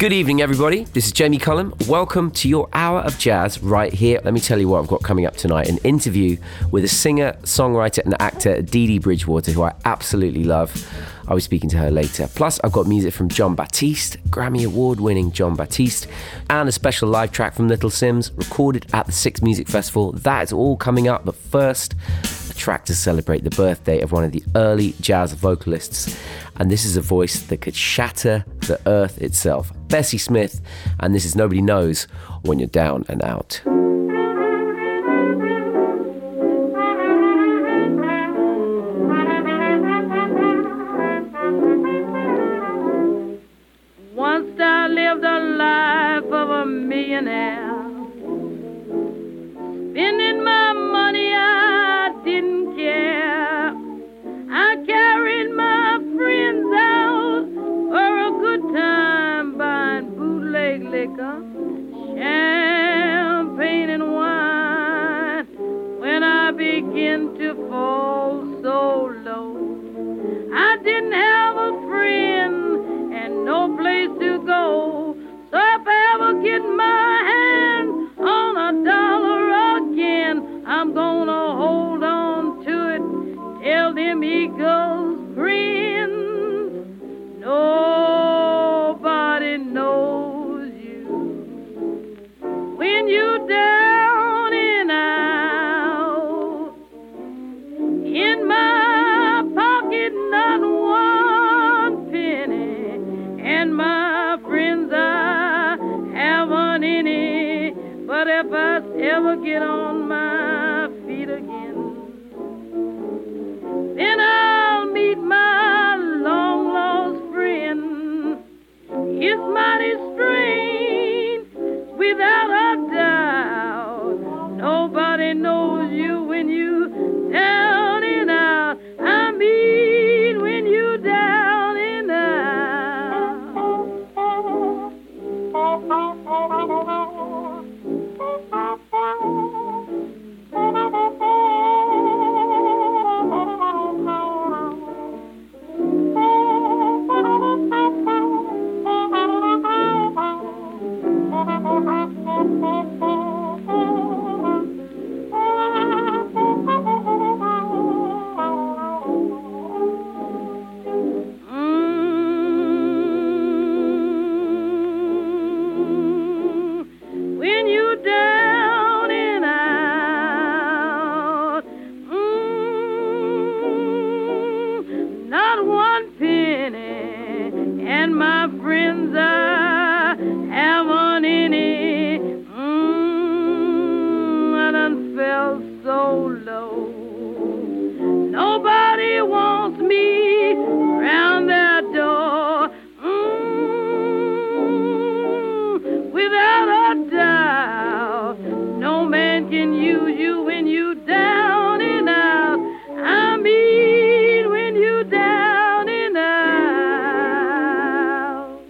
Good evening, everybody. This is Jamie Cullum. Welcome to your hour of jazz right here. Let me tell you what I've got coming up tonight an interview with a singer, songwriter, and actor, Dee Dee Bridgewater, who I absolutely love. I'll be speaking to her later. Plus, I've got music from Jon Batiste, Grammy Award winning Jon Batiste, and a special live track from Little Simz recorded at the Six Music Festival. That is all coming up, but first, a track to celebrate the birthday of one of the early jazz vocalists. And this is a voice that could shatter the earth itself. Bessie Smith, and this is Nobody Knows When You're Down and Out. Once I lived a life of a millionaire. Didn't have a friend and no place to go. So if I ever get my hand on a dollar again, I'm gonna hold on to it till them eagles grin. Nobody knows you when you down get on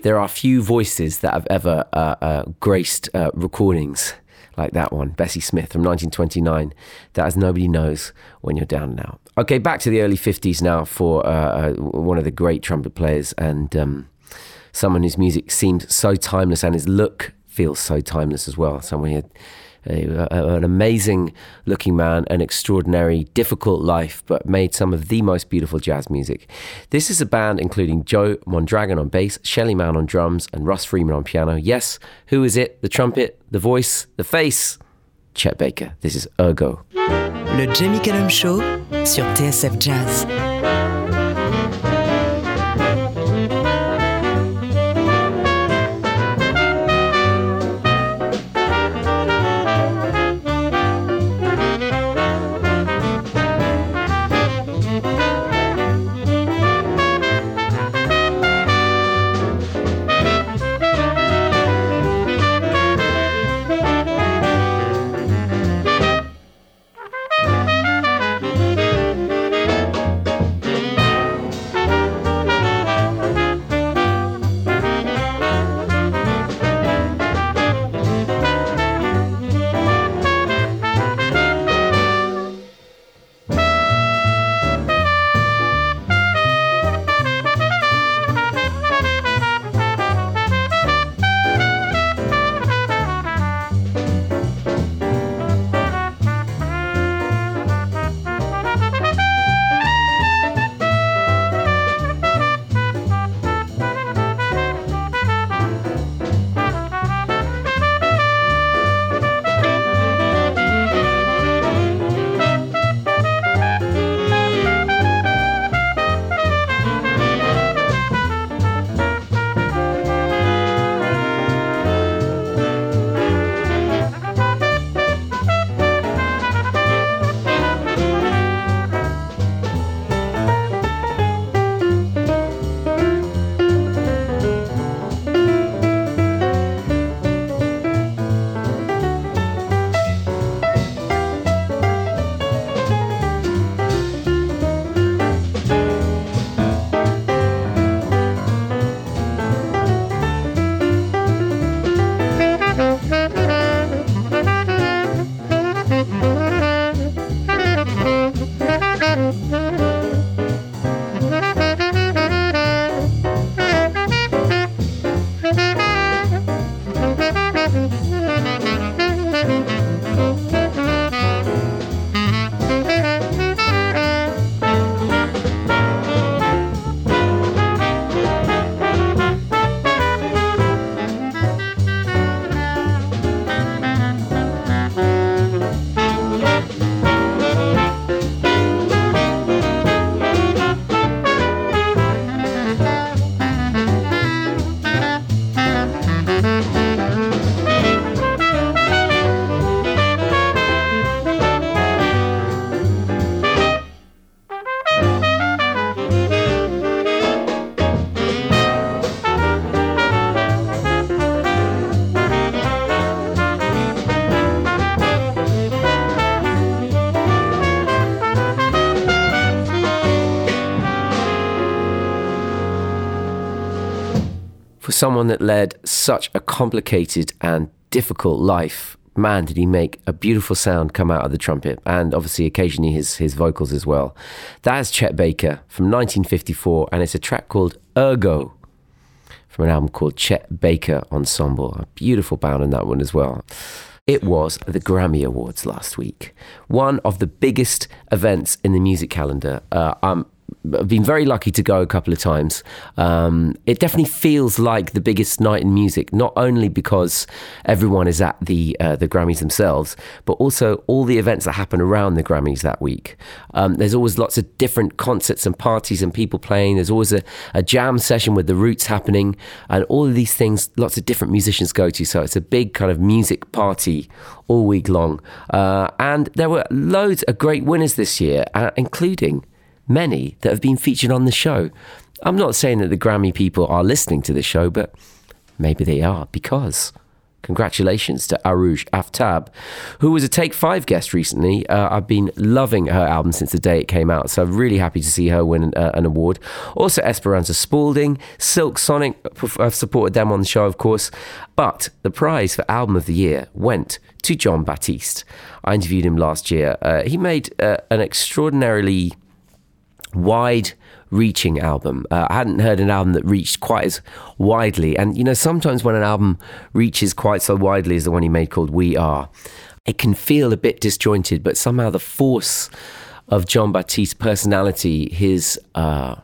There are few voices that have ever uh, uh, graced uh, recordings like that one, Bessie Smith from 1929, that as nobody knows when you're down now. Okay, back to the early 50s now for uh, uh, one of the great trumpet players and um, someone whose music seems so timeless and his look feels so timeless as well. Someone had a, a- an amazing looking man, an extraordinary, difficult life, but made some of the most beautiful jazz music. This is a band including Joe Mondragon on bass, Shelly Manne on drums, and Russ Freeman on piano. Yes, who is it? The trumpet, the voice, the face? Chet Baker. This is Ergo. Le Jamie Cullum Show sur TSF Jazz. Someone that led such a complicated and difficult life, man, did he make a beautiful sound come out of the trumpet, and obviously occasionally his, his vocals as well. That is Chet Baker from 1954, and it's a track called Ergo from an album called Chet Baker Ensemble. A beautiful band on that one as well. It was the Grammy Awards last week, one of the biggest events in the music calendar. Uh, I'm I've been very lucky to go a couple of times. Um, it definitely feels like the biggest night in music, not only because everyone is at the uh, the Grammys themselves, but also all the events that happen around the Grammys that week. Um, there's always lots of different concerts and parties and people playing. There's always a, a jam session with the Roots happening, and all of these things. Lots of different musicians go to, so it's a big kind of music party all week long. Uh, and there were loads of great winners this year, uh, including many that have been featured on the show. I'm not saying that the Grammy people are listening to the show, but maybe they are because. Congratulations to Arooj Aftab, who was a Take Five guest recently. Uh, I've been loving her album since the day it came out, so I'm really happy to see her win uh, an award. Also, Esperanza Spalding, Silk Sonic, I've supported them on the show, of course. But the prize for Album of the Year went to Jon Batiste. I interviewed him last year. Uh, he made uh, an extraordinarily wide reaching album. Uh, I hadn't heard an album that reached quite as widely. And, you know, sometimes when an album reaches quite so widely as the one he made called We Are, it can feel a bit disjointed, but somehow the force of Jon Batiste's personality, his uh,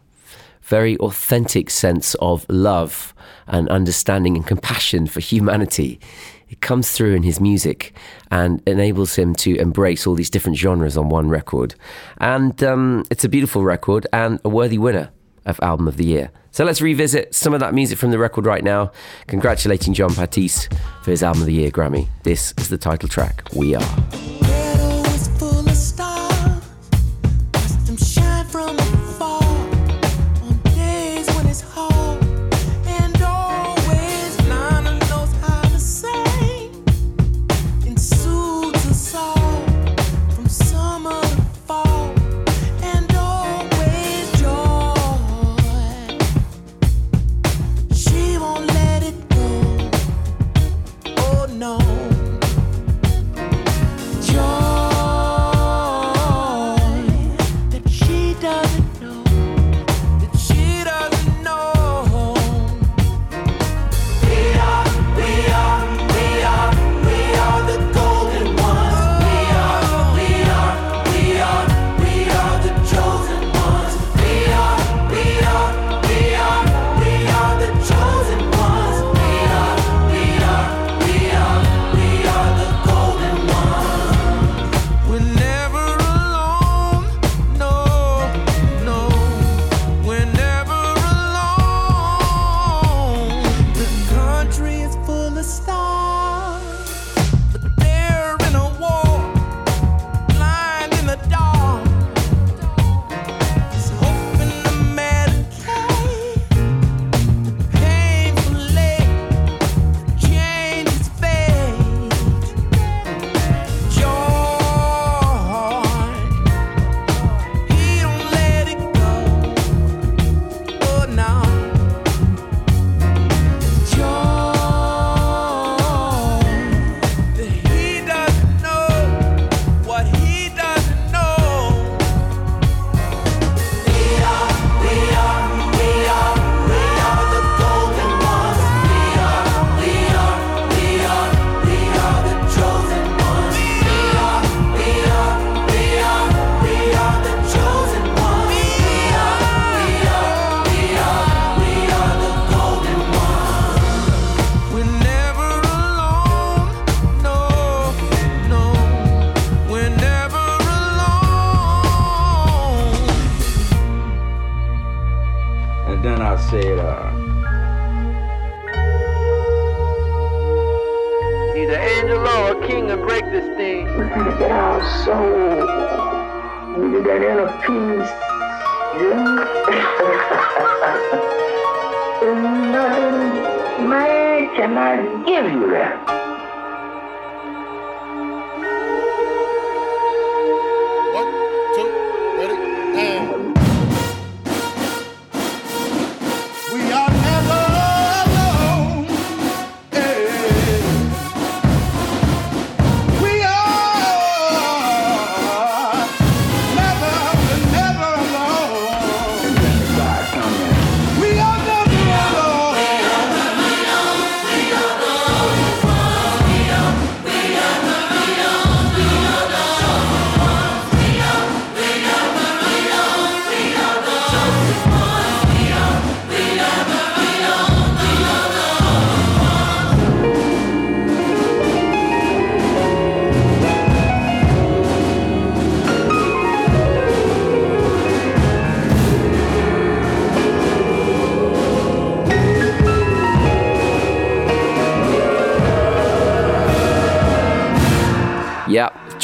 very authentic sense of love and understanding and compassion for humanity it comes through in his music and enables him to embrace all these different genres on one record. And um, it's a beautiful record and a worthy winner of Album of the Year. So let's revisit some of that music from the record right now. Congratulating Jon Batiste for his Album of the Year Grammy. This is the title track, We Are.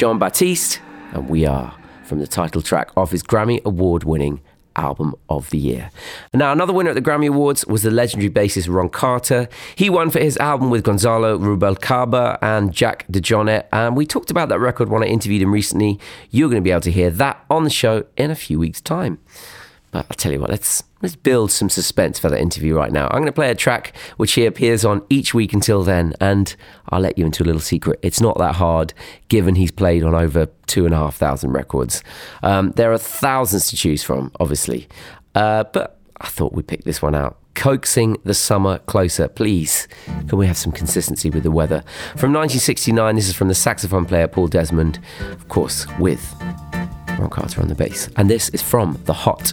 Yep, Jon Batiste, and we are from the title track of his Grammy Award winning Album of the Year. Now, another winner at the Grammy Awards was the legendary bassist Ron Carter. He won for his album with Gonzalo Rubalcaba and Jack DeJohnette, and we talked about that record when I interviewed him recently. You're going to be able to hear that on the show in a few weeks' time. But I'll tell you what, let's let's build some suspense for that interview right now. I'm going to play a track which he appears on each week until then, and I'll let you into a little secret. It's not that hard, given he's played on over two and a half thousand records. Um, there are thousands to choose from, obviously, uh, but I thought we'd pick this one out. Coaxing the summer closer, please. Can we have some consistency with the weather? From 1969, this is from the saxophone player Paul Desmond, of course, with Ron Carter on the bass. And this is from The Hot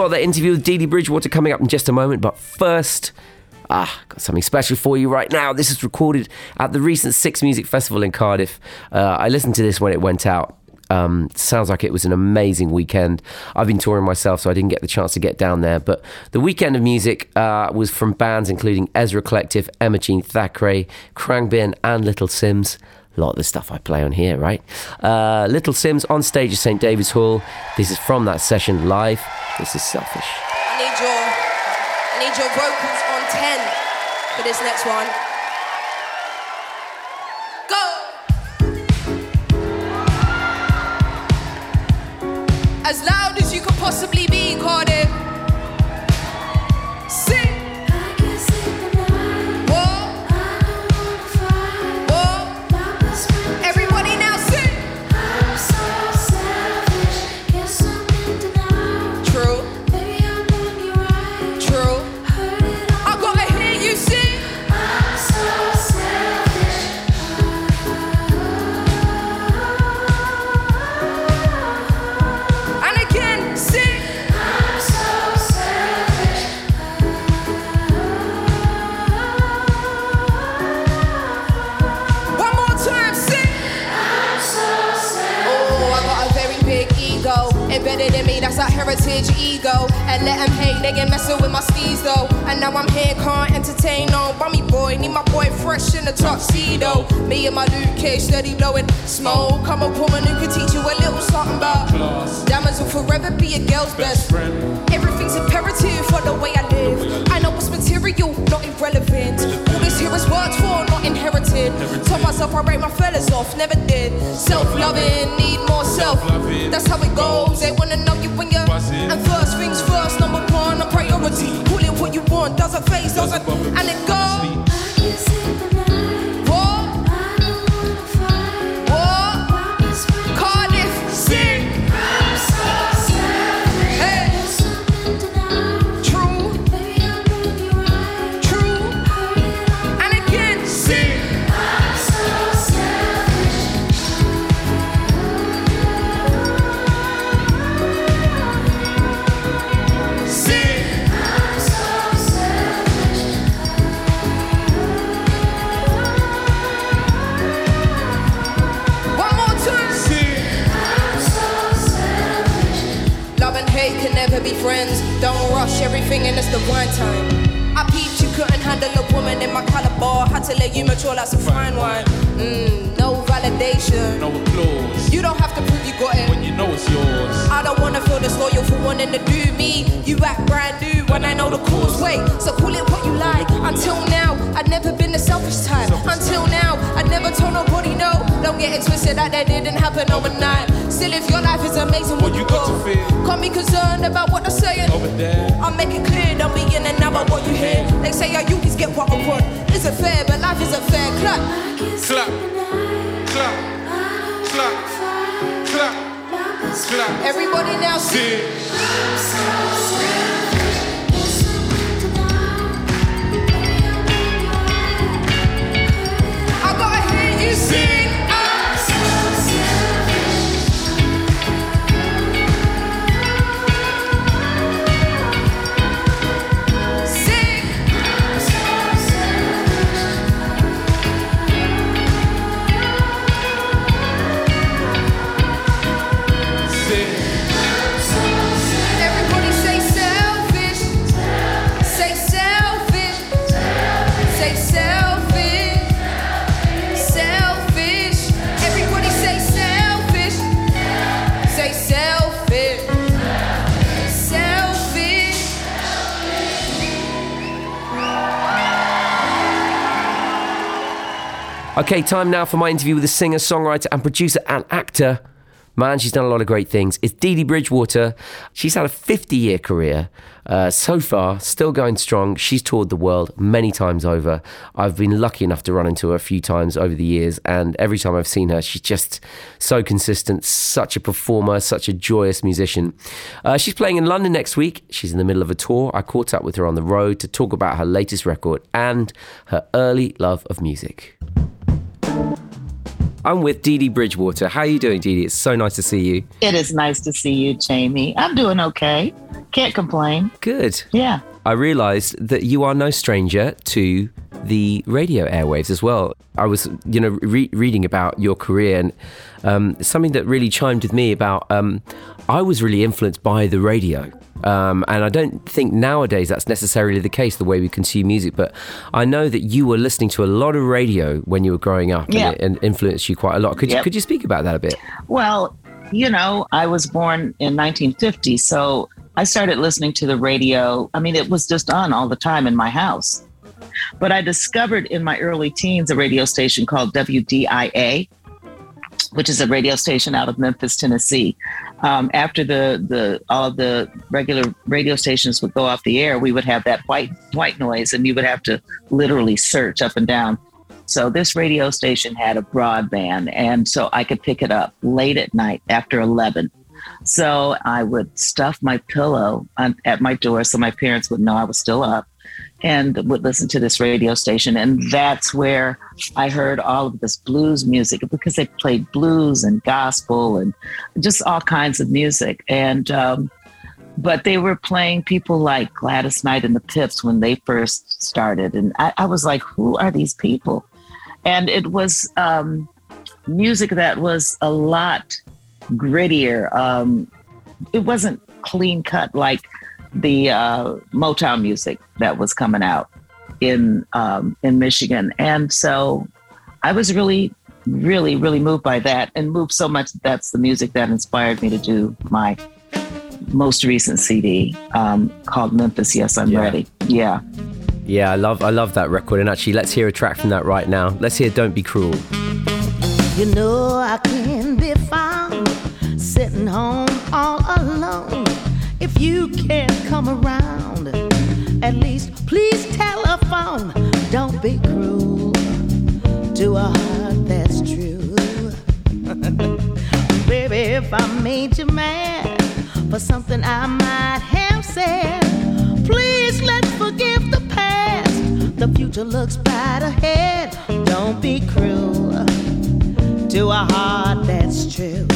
Got that interview with Dee Dee Bridgewater coming up in just a moment, but first, ah, got something special for you right now. This is recorded at the recent Six Music Festival in Cardiff. Uh, I listened to this when it went out. Um, sounds like it was an amazing weekend. I've been touring myself, so I didn't get the chance to get down there. But the weekend of music uh, was from bands including Ezra Collective, Emma Jean Thackray, Khruangbin, and Little Simz. A lot of the stuff I play on here, right? Uh, Little Simz on stage at St. David's Hall. This is from that session live. This is selfish. I need your, I need your vocals on 10 for this next one. Ego, and let them hate. They get messing with my skis though. And now I'm here, can't entertain no bummy boy. Need my boy fresh in the tuxedo. Me and my Luke Cage steady blowing smoke. I'm a woman who can teach you a little something about Class. diamonds will forever be a girl's best. friend. Everything's imperative for the way I live. I know it's material, not irrelevant. All this here is worked for, not inherited. Told myself I break my fellas off, never did. Self loving, need more self. That's how it goes. They wanna know you Rush everything in its divine time. I peeped you couldn't handle a woman in my color caliber. Had to let you mature like some fine wine. Mm, no validation. No applause. You don't have to prove you got it. When you know it's yours. I don't wanna feel disloyal for wanting to do me. You act brand new when I know the cause. Wait, so call it what you like. Until now, I'd never been the selfish type. Until now, I'd never told nobody no. Don't get it twisted that that didn't happen overnight. Still, if your life is amazing, what you got to feel. Can't be concerned about what they're saying. Over there. I'll make it clear, don't be in and out about what you hear. They say I always get what I want. Is it fair? But life isn't fair. Clap. Clap. Clap. Clap. Clap. Clap. Everybody now. Sing. I gotta hear you sing. Okay, time now for my interview with a singer, songwriter, and producer and actor. Man, she's done a lot of great things. It's Dee Dee Bridgewater. She's had a 50 year career. Uh, so far, still going strong. She's toured the world many times over. I've been lucky enough to run into her a few times over the years, and every time I've seen her, she's just so consistent, such a performer, such a joyous musician. Uh, she's playing in London next week. She's in the middle of a tour. I caught up with her on the road to talk about her latest record and her early love of music. I'm with Dee Dee Bridgewater. How are you doing, Dee Dee? It's so nice to see you. It is nice to see you, Jamie. I'm doing okay. Can't complain. Good. Yeah. I realized that you are no stranger to the radio airwaves as well. I was, you know, re- reading about your career and um, something that really chimed with me about um, I was really influenced by the radio. Um, and I don't think nowadays that's necessarily the case, the way we consume music. But I know that you were listening to a lot of radio when you were growing up Yeah. and it and influenced you quite a lot. Could, you, could you speak about that a bit? Well, you know, I was born in 1950, so I started listening to the radio. I mean, it was just on all the time in my house. But I discovered in my early teens a radio station called WDIA, which is a radio station out of Memphis, Tennessee. Um, after the the all the regular radio stations would go off the air, we would have that white white noise, and you would have to literally search up and down. So this radio station had a broadband, and so I could pick it up late at night after eleven. So I would stuff my pillow on, at my door so my parents would know I was still up and would listen to this radio station. And that's where I heard all of this blues music because they played blues and gospel and just all kinds of music. And, um, but they were playing people like Gladys Knight and the Pips when they first started. And I, I was like, who are these people? And it was um, music that was a lot grittier. Um, it wasn't clean cut like the uh, Motown music that was coming out in um, in Michigan, and so I was really, really, really moved by that, and moved so much that that's the music that inspired me to do my most recent CD um, called Memphis. Yes, I'm Yeah. ready. Yeah. Yeah, I love I love that record. And actually, let's hear a track from that right now. Let's hear "Don't Be Cruel." You know I can be found sitting home all alone. You can't come around, at least please telephone. Don't be cruel to a heart that's true. Baby, if I made you mad for something I might have said, please let's forgive the past. The future looks bright ahead. Don't be cruel to a heart that's true.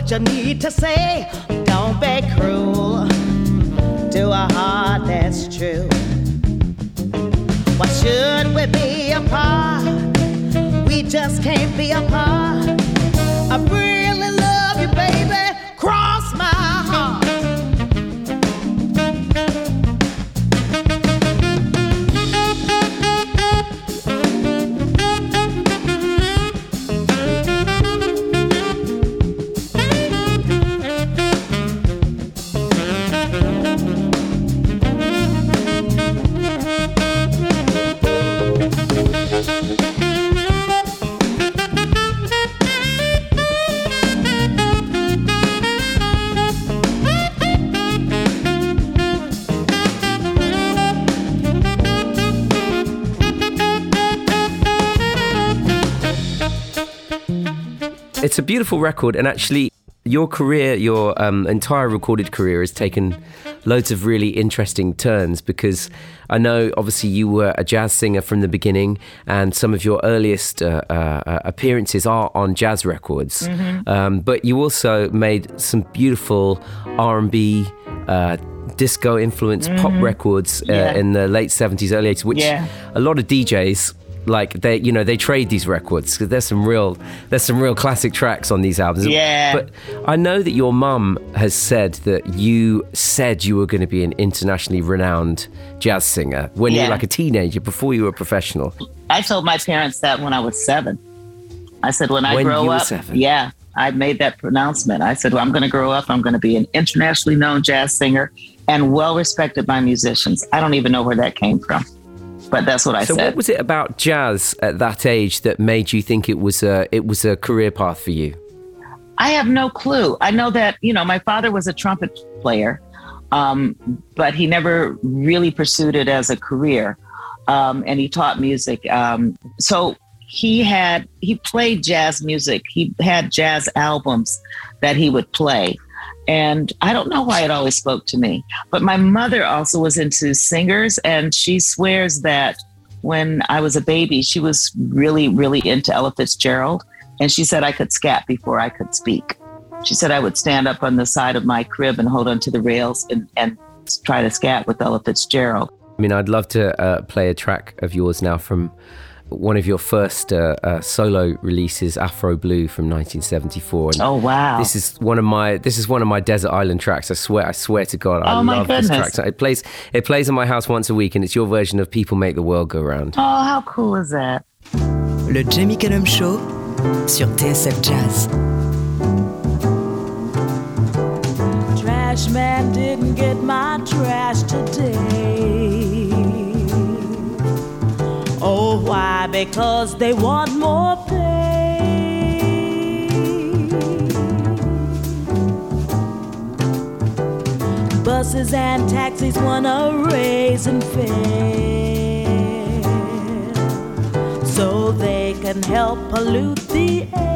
What you need to say. Don't be cruel to a heart that's true. Why should we be apart? We just can't be apart. A beautiful record, and actually, your career, your um, entire recorded career, has taken loads of really interesting turns because I know, obviously, you were a jazz singer from the beginning, and some of your earliest uh, uh, appearances are on jazz records. Um, but you also made some beautiful R and B. Uh, disco influenced pop records uh, Yeah. in the late 70s early 80s which Yeah. a lot of DJs like they you know they trade these records because there's some real there's some real classic tracks on these albums Yeah. but I know that your mum has said that you said you were going to be an internationally renowned jazz singer when you were like a teenager before you were a professional I told my parents that when I was seven. I said, when I When grow up, seven? yeah, I made that pronouncement. I said, well, I'm going to grow up. I'm going to be an internationally known jazz singer and well respected by musicians. I don't even know where that came from, but that's what I so said. So, what was it about jazz at that age that made you think it was a it was a career path for you I have no clue. I know that, you know, my father was a trumpet player, um, but he never really pursued it as a career. Um, and he taught music. Um, so he had, he played jazz music. He had jazz albums that he would play. And I don't know why it always spoke to me. But my mother also was into singers, and she swears that when I was a baby, she was really, really into Ella Fitzgerald. And she said I could scat before I could speak. She said I would stand up on the side of my crib and hold onto the rails and, and try to scat with Ella Fitzgerald. I mean I'd love to uh, play a track of yours now from one of your first uh, uh, solo releases Afro Blue from 1974 and Oh wow! This is one of my this is one of my desert island tracks. I swear, I swear to God, I Oh, love this track. It plays it plays in my house once a week, and it's your version of "People Make the World Go Round." oh, how cool is that? Le Jamie Cullum Show sur TSF Jazz. Trash man didn't get my trash today. Oh, why? Because they want more pay. Buses and taxis want a raise in fare so they can help pollute the air.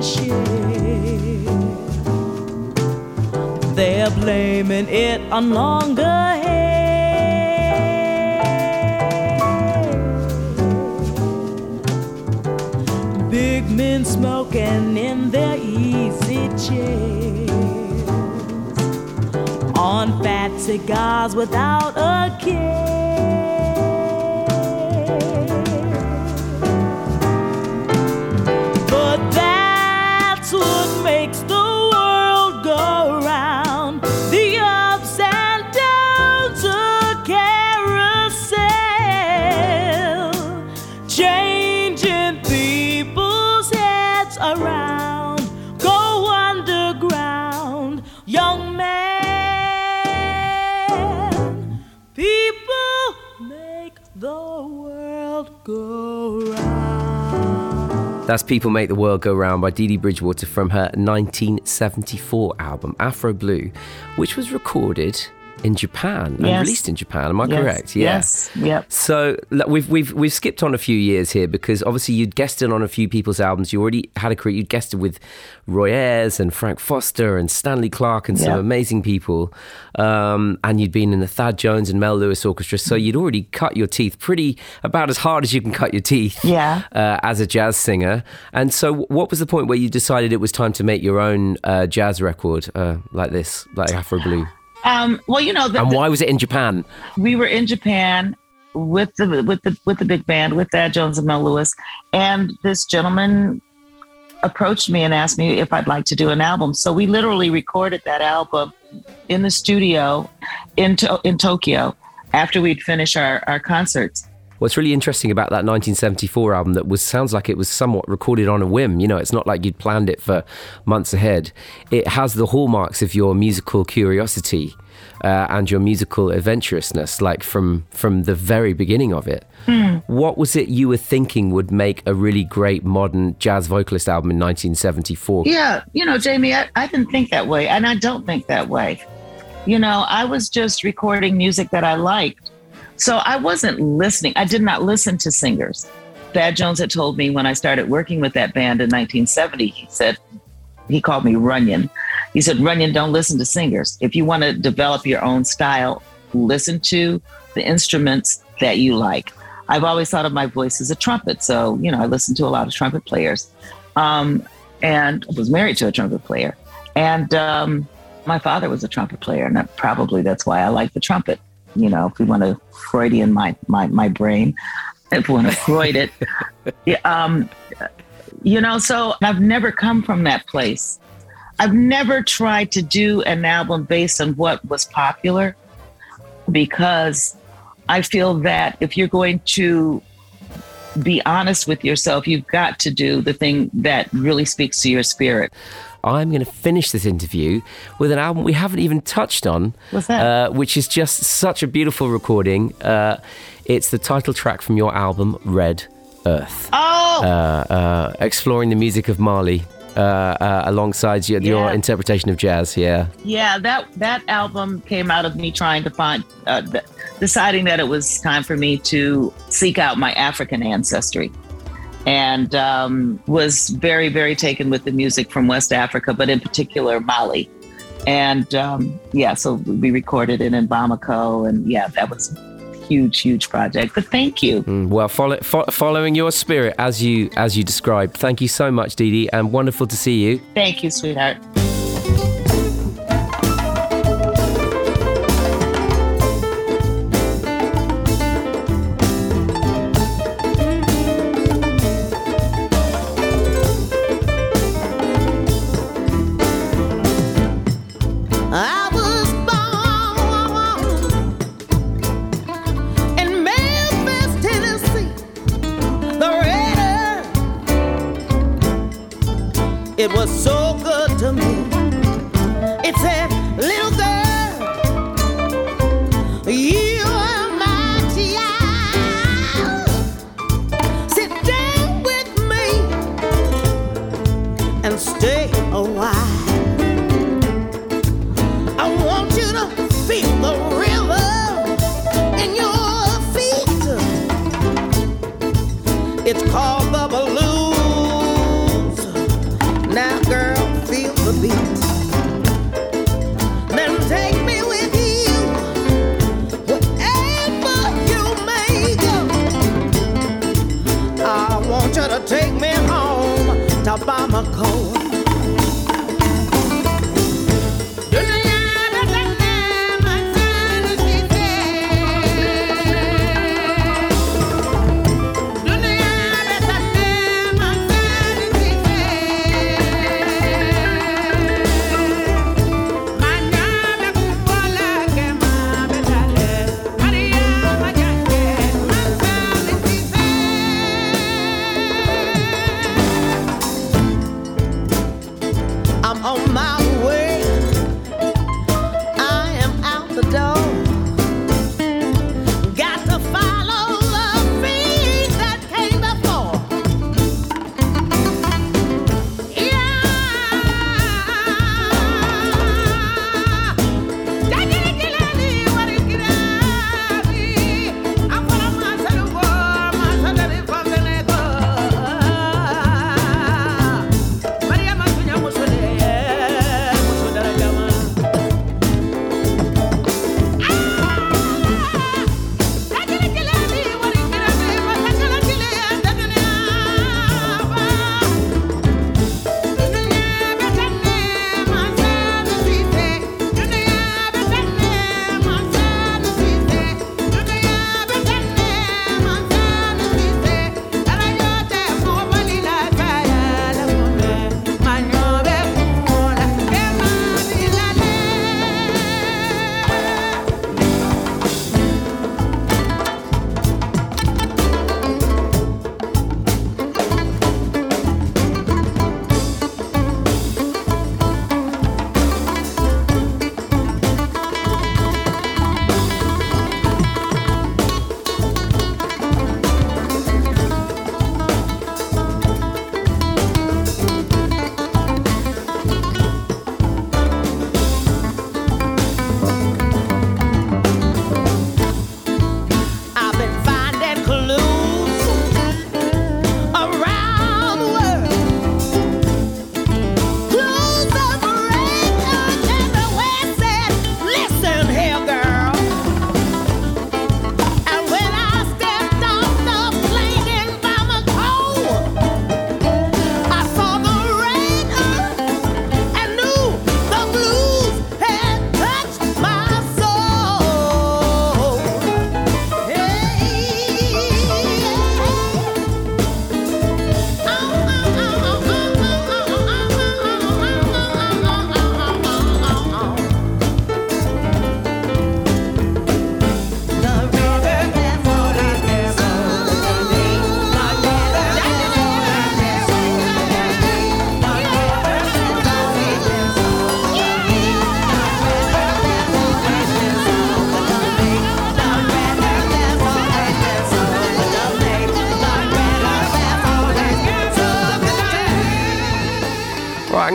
Share. They're blaming it on longer hair. Big men smoking in their easy chairs. On fat cigars without a care. That's People Make the World Go Round by Dee Dee Bridgewater from her 1974 album, Afro Blue, which was recorded in Japan and Yes. released in Japan. Am I Yes, correct? Yeah. yes, yep. So we've we've we've skipped on a few years here because obviously you'd guessed guested on a few people's albums. You already had a career. You'd guested with Roy Ayers and Frank Foster and Stanley Clarke and some Yeah. amazing people. Um, and you'd been in the Thad Jones and Mel Lewis Orchestra. So you'd already cut your teeth pretty about as hard as you can cut your teeth. Yeah. Uh, as a jazz singer. And so, what was the point where you decided it was time to make your own uh, jazz record uh, like this, like Afro Blue? Um, well, you know, the, And why was it in Japan? we were in Japan with the with the with the big band with Thad Jones and Mel Lewis, and this gentleman approached me and asked me if I'd like to do an album. So we literally recorded that album in the studio in to- in Tokyo after we'd finished our our concerts. What's really interesting about that 1974 album that was sounds like it was somewhat recorded on a whim. You know, it's not like you'd planned it for months ahead. It has the hallmarks of your musical curiosity uh, and your musical adventurousness, like from from the very beginning of it. What was it you were thinking would make a really great modern jazz vocalist album in 1974? Yeah, you know, Jamie, I, I didn't think that way, and I don't think that way. You know, I was just recording music that I liked. So I wasn't listening. I did not listen to singers. Thad Jones had told me when I started working with that band in 1970, he said, he called me Runyon. He said, Runyon, don't listen to singers. If you want to develop your own style, listen to the instruments that you like. I've always thought of my voice as a trumpet. So, you know, I listened to a lot of trumpet players. Um, and was married to a trumpet player. And um, my father was a trumpet player, and that, probably that's why I like the trumpet. You know, if we want to Freudian my my my brain, if we want to Freud it, um, you know. So I've never come from that place. I've never tried to do an album based on what was popular, because I feel that if you're going to be honest with yourself, you've got to do the thing that really speaks to your spirit. I'm going to finish this interview with an album we haven't even touched on. What's that? Uh, which is just such a beautiful recording. Uh, it's the title track from your album, Red Earth. Oh, Uh, uh, exploring the music of Mali uh, uh, alongside your, your interpretation of jazz. Yeah. yeah, that that album came out of me trying to find, uh, th- deciding that it was time for me to seek out my African ancestry, and um, was very very taken with the music from West Africa, but in particular Mali. And um, yeah, so we recorded it in Bamako, and yeah, that was a huge huge project. But thank you. Mm, well, follow, fo- following your spirit as you as you described. Thank you so much, Dee Dee, and wonderful to see you. Thank you, sweetheart. It was so good to me.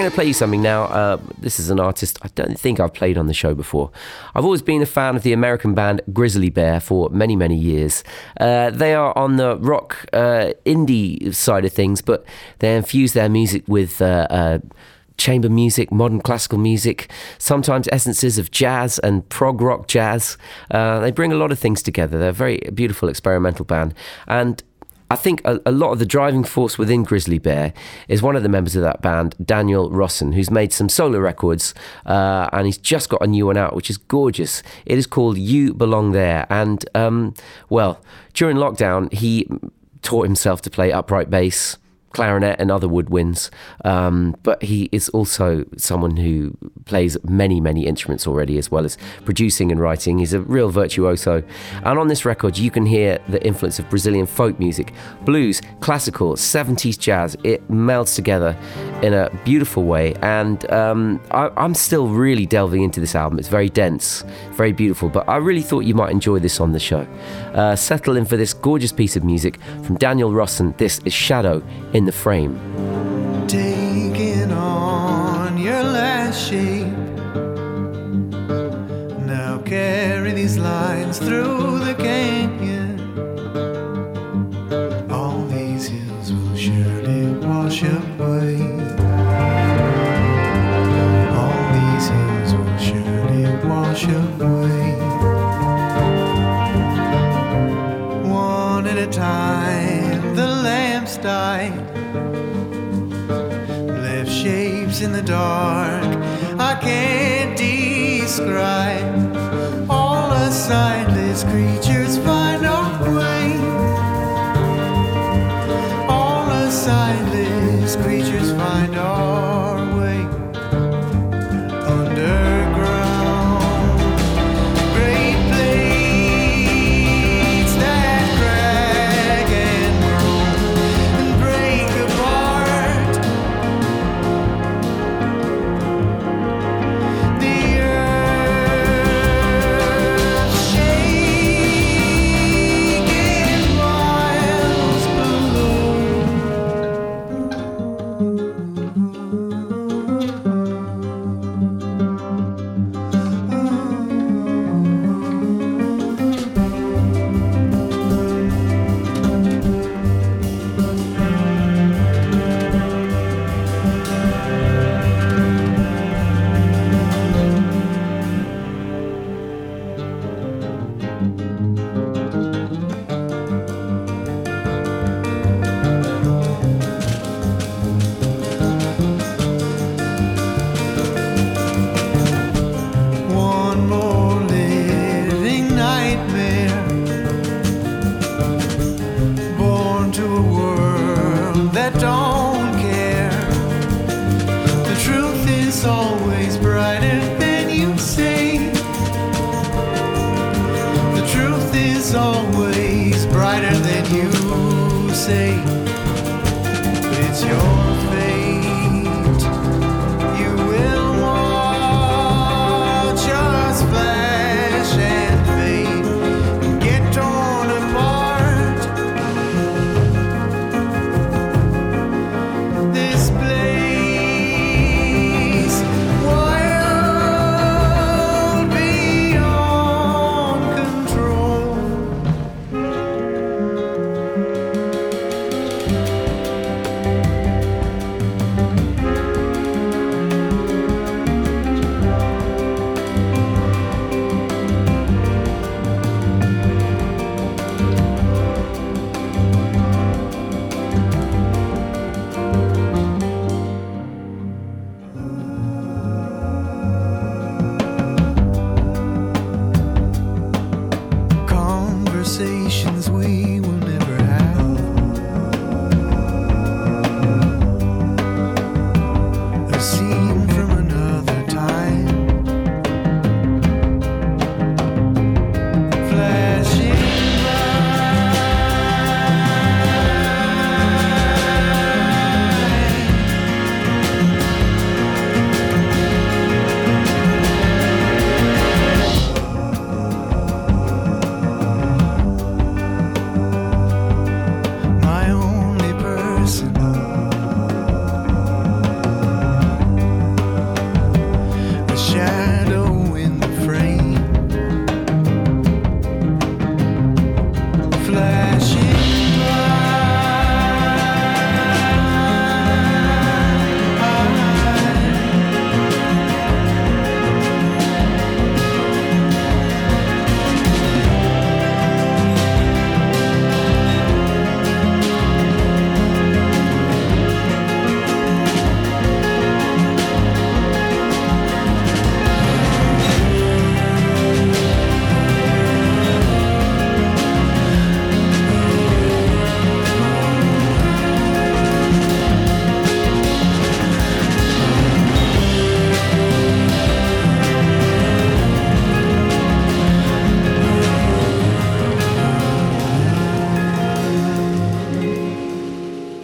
Going to play you something now. Uh, this is an artist I don't think I've played on the show before. I've always been a fan of the American band Grizzly Bear for many, many years. Uh, they are on the rock uh, indie side of things, but they infuse their music with. Uh, uh, chamber music, modern classical music, sometimes essences of jazz and prog rock jazz. Uh, they bring a lot of things together. They're a very beautiful experimental band. And I think a, a lot of the driving force within Grizzly Bear is one of the members of that band, Daniel Rossen, who's made some solo records uh, and he's just got a new one out, which is gorgeous. It is called You Belong There. And, um, well, during lockdown, he taught himself to play upright bass clarinet and other woodwinds. Um, but he is also someone who plays many, many instruments already, as well as producing and writing. He's a real virtuoso. And on this record, you can hear the influence of Brazilian folk music, blues, classical, 70s jazz. It melds together in a beautiful way. And um, I, I'm still really delving into this album. It's very dense, very beautiful, but I really thought you might enjoy this on the show. Uh, settle in for this gorgeous piece of music from Daniel Rossen. This is Shadow in the Frame. taking on your last shape. Now carry these lines through the canyon. All these hills will surely wash away. All these hills will surely wash away. One at a time, the lamps died in the dark I can't describe. All the sightless creatures find our oh, way.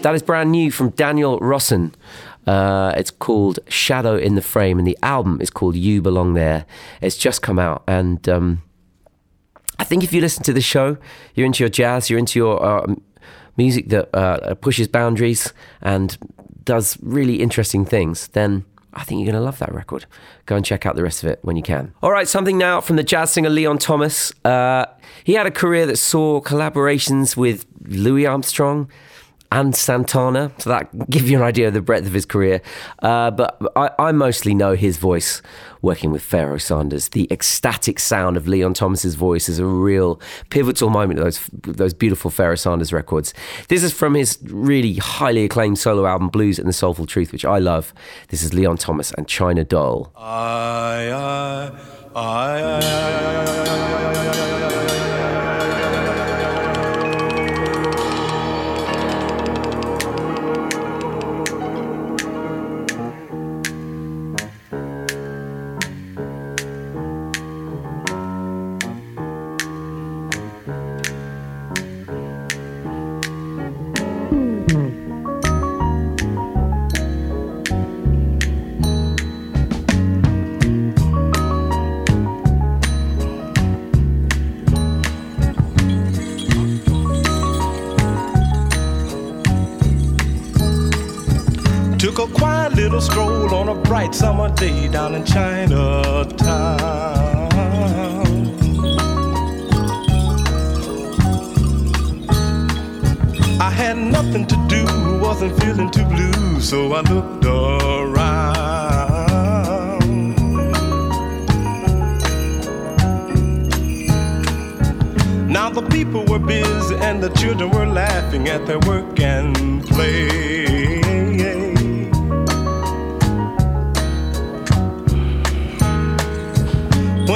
That is brand new from Daniel Rossen. Uh, it's called Shadow in the Frame, and the album is called You Belong There. It's just come out, and um, I think if you listen to the show, you're into your jazz, you're into your uh, music that uh, pushes boundaries and does really interesting things, then I think you're going to love that record. Go and check out the rest of it when you can. All right, something now from the jazz singer Leon Thomas. Uh, he had a career that saw collaborations with Louis Armstrong, and Santana. So that give you an idea of the breadth of his career. Uh, but I, I, mostly know his voice working with Pharoah Sanders. The ecstatic sound of Leon Thomas's voice is a real pivotal moment of those those beautiful Pharoah Sanders records. This is from his really highly acclaimed solo album Blues and the Soulful Truth, which I love. This is Leon Thomas and China Doll. I, I, I, Took a quiet little stroll on a bright summer day down in Chinatown. I had nothing to do, wasn't feeling too blue, so I looked around. Now the people were busy and the children were laughing at their work and play.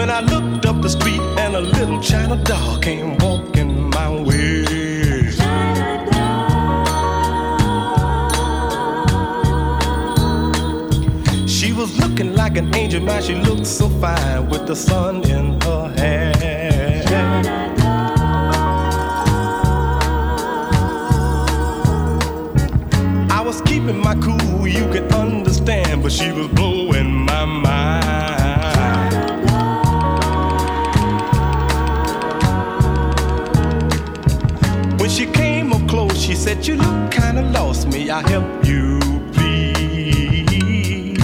When I looked up the street and a little China doll came walking my way. She was looking like an angel, man. She looked so fine with the sun in her hair. I was keeping my cool, you can understand, but she was blowing said, You look kinda lost. May I help you, please?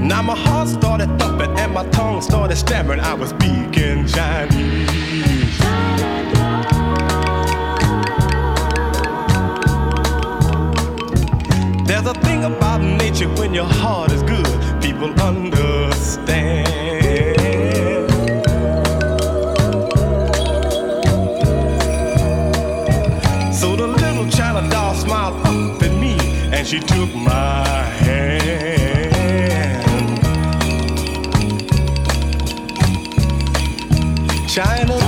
Now my heart started thumping and my tongue started stammering. I was speaking Chinese. There's a thing about nature when your heart is good, people understand. She took my hand. China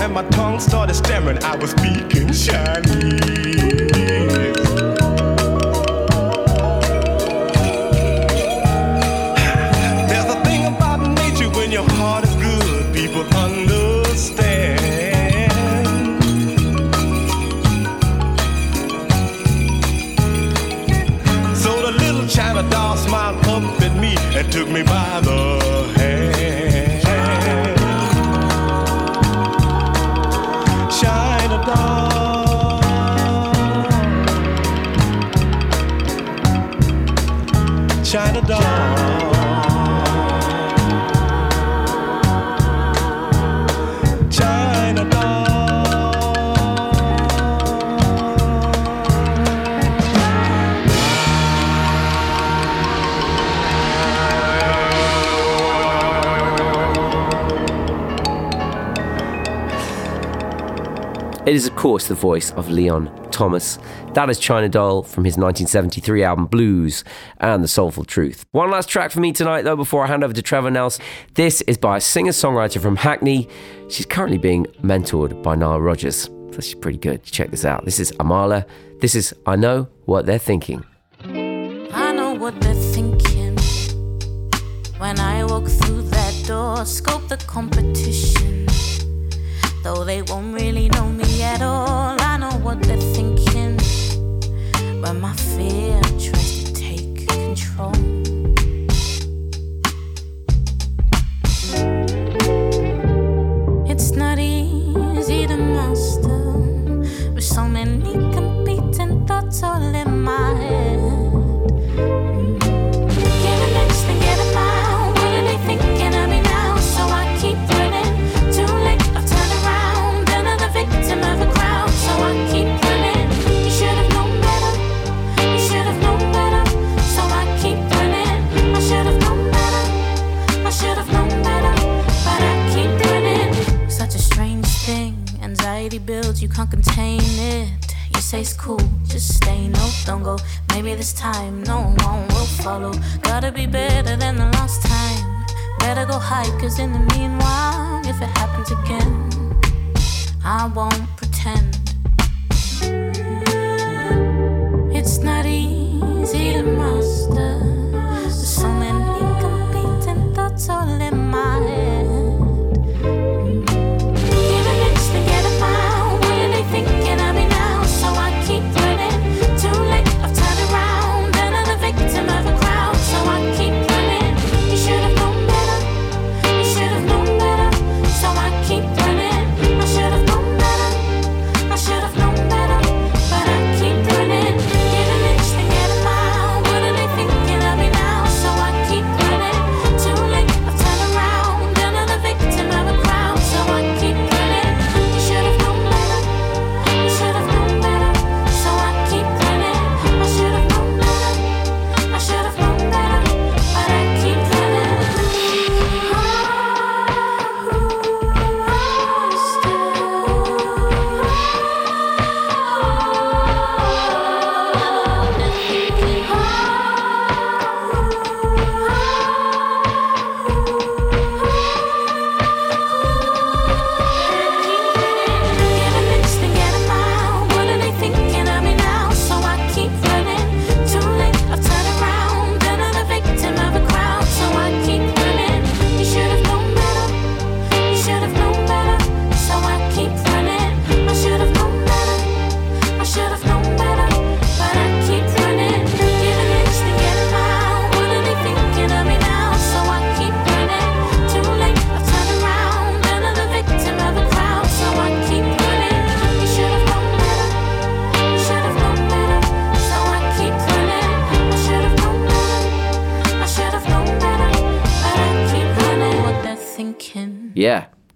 and my tongue started stammering. I was speaking Chinese. It is, of course, the voice of Leon Thomas. That is China Doll from his 1973 album Blues and The Soulful Truth. One last track for me tonight, though, before I hand over to Trevor Nels. This is by a singer songwriter from Hackney. She's currently being mentored by Nile Rodgers. So she's pretty good. Check this out. This is Amahla. This is I Know What They're Thinking. I know what they're thinking when I walk through that door, scope the competition though they won't really know me at all. I know what they're thinking, but my fear.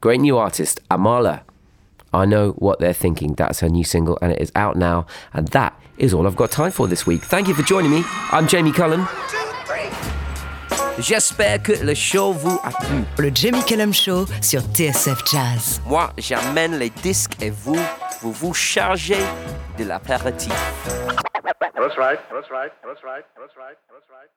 Great new artist, Amahla. I know what they're thinking. That's her new single, and it is out now. And that is all I've got time for this week. Thank you for joining me. I'm Jamie Cullum. J'espère que le show vous a plu. Le Jamie Cullum Show sur TSF Jazz. Moi, j'amène les disques et vous, vous vous chargez de l'apéritif. That's right. That's right. That's right. That's right. That's right.